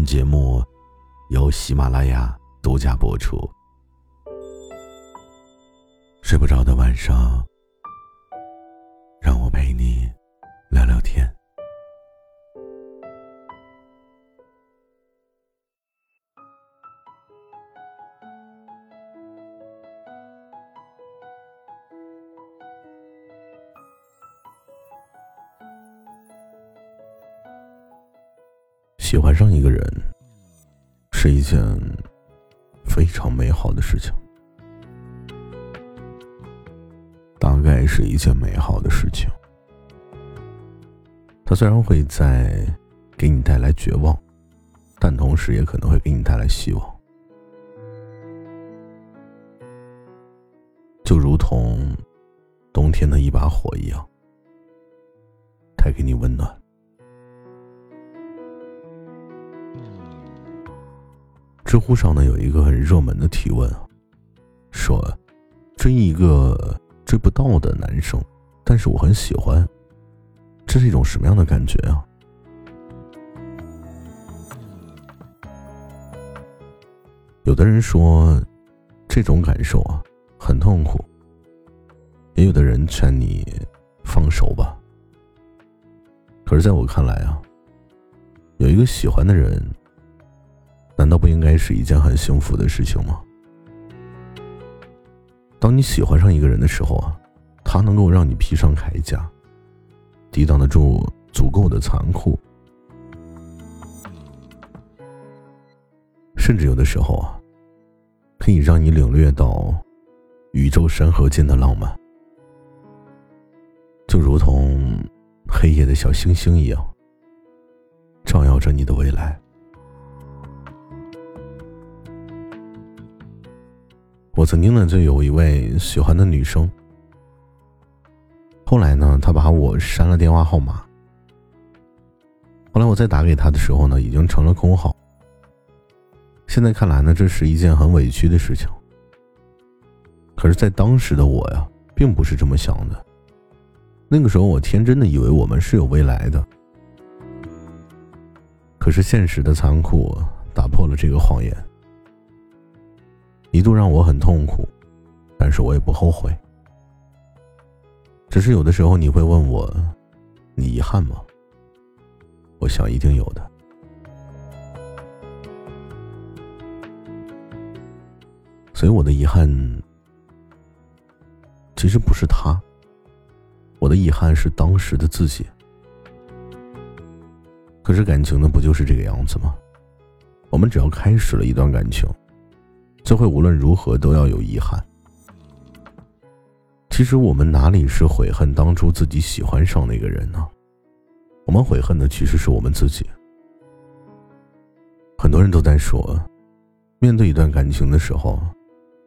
本节目由喜马拉雅独家播出。睡不着的晚上，喜欢上一个人是一件非常美好的事情，大概是一件美好的事情。它虽然会在给你带来绝望，但同时也可能会给你带来希望，就如同冬天的一把火一样，带给你温暖。知乎上呢有一个很热门的提问啊，说追一个追不到的男生，但是我很喜欢，这是一种什么样的感觉啊？有的人说这种感受啊很痛苦，也有的人劝你放手吧。可是在我看来啊，有一个喜欢的人。难道不应该是一件很幸福的事情吗？当你喜欢上一个人的时候啊，他能够让你披上铠甲，抵挡得住足够的残酷，甚至有的时候啊，可以让你领略到宇宙山河间的浪漫，就如同黑夜的小星星一样，照耀着你的未来。我曾经呢就有一位喜欢的女生，后来呢她把我删了电话号码，后来我再打给她的时候呢已经成了空号。现在看来呢这是一件很委屈的事情，可是，在当时的我呀并不是这么想的，那个时候我天真的以为我们是有未来的，可是现实的残酷打破了这个谎言。一度让我很痛苦，但是我也不后悔。只是有的时候你会问我，你遗憾吗？我想一定有的。所以我的遗憾，其实不是他，我的遗憾是当时的自己。可是感情呢，不就是这个样子吗？我们只要开始了一段感情。就会无论如何都要有遗憾。其实我们哪里是悔恨当初自己喜欢上那个人呢？我们悔恨的其实是我们自己。很多人都在说，面对一段感情的时候，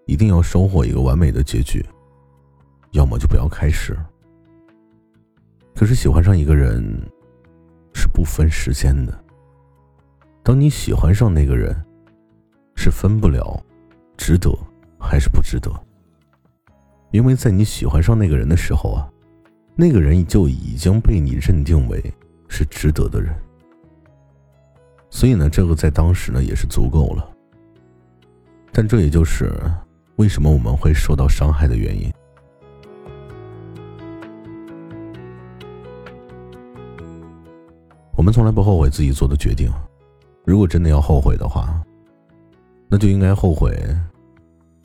一定要收获一个完美的结局，要么就不要开始。可是喜欢上一个人，是不分时间的。当你喜欢上那个人，是分不了。值得还是不值得？因为在你喜欢上那个人的时候啊，那个人就已经被你认定为是值得的人。所以呢，这个在当时呢也是足够了。但这也就是为什么我们会受到伤害的原因。我们从来不后悔自己做的决定，如果真的要后悔的话。那就应该后悔，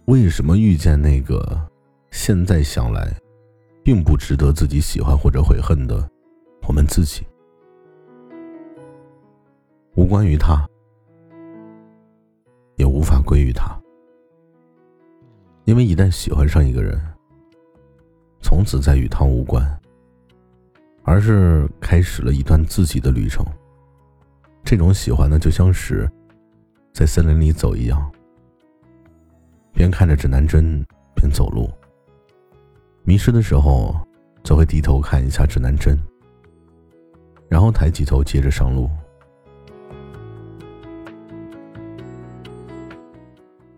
为什么遇见那个现在想来，并不值得自己喜欢或者悔恨的我们自己，无关于他，也无法归于他，因为一旦喜欢上一个人，从此再与他无关，而是开始了一段自己的旅程，这种喜欢呢，就像是在森林里走一样，边看着指南针边走路。迷失的时候，则会低头看一下指南针，然后抬起头接着上路。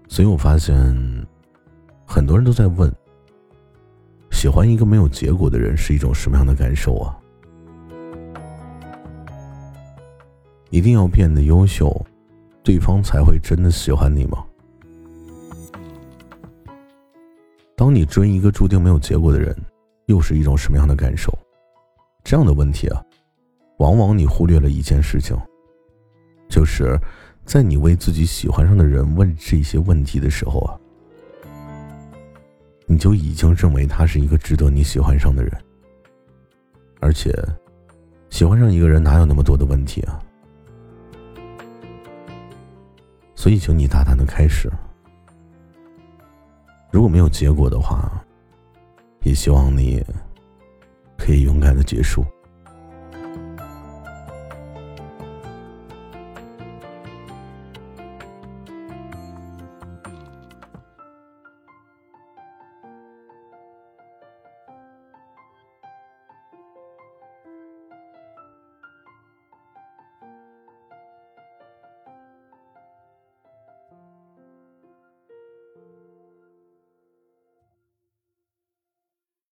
所以我发现，很多人都在问：喜欢一个没有结果的人是一种什么样的感受啊？一定要变得优秀，对方才会真的喜欢你吗？当你追一个注定没有结果的人，又是一种什么样的感受？这样的问题啊，往往你忽略了一件事情，就是。在你为自己喜欢上的人问这些问题的时候啊，你就已经认为他是一个值得你喜欢上的人。而且，喜欢上一个人哪有那么多的问题啊？所以，请你大胆的开始。如果没有结果的话，也希望你可以勇敢的结束。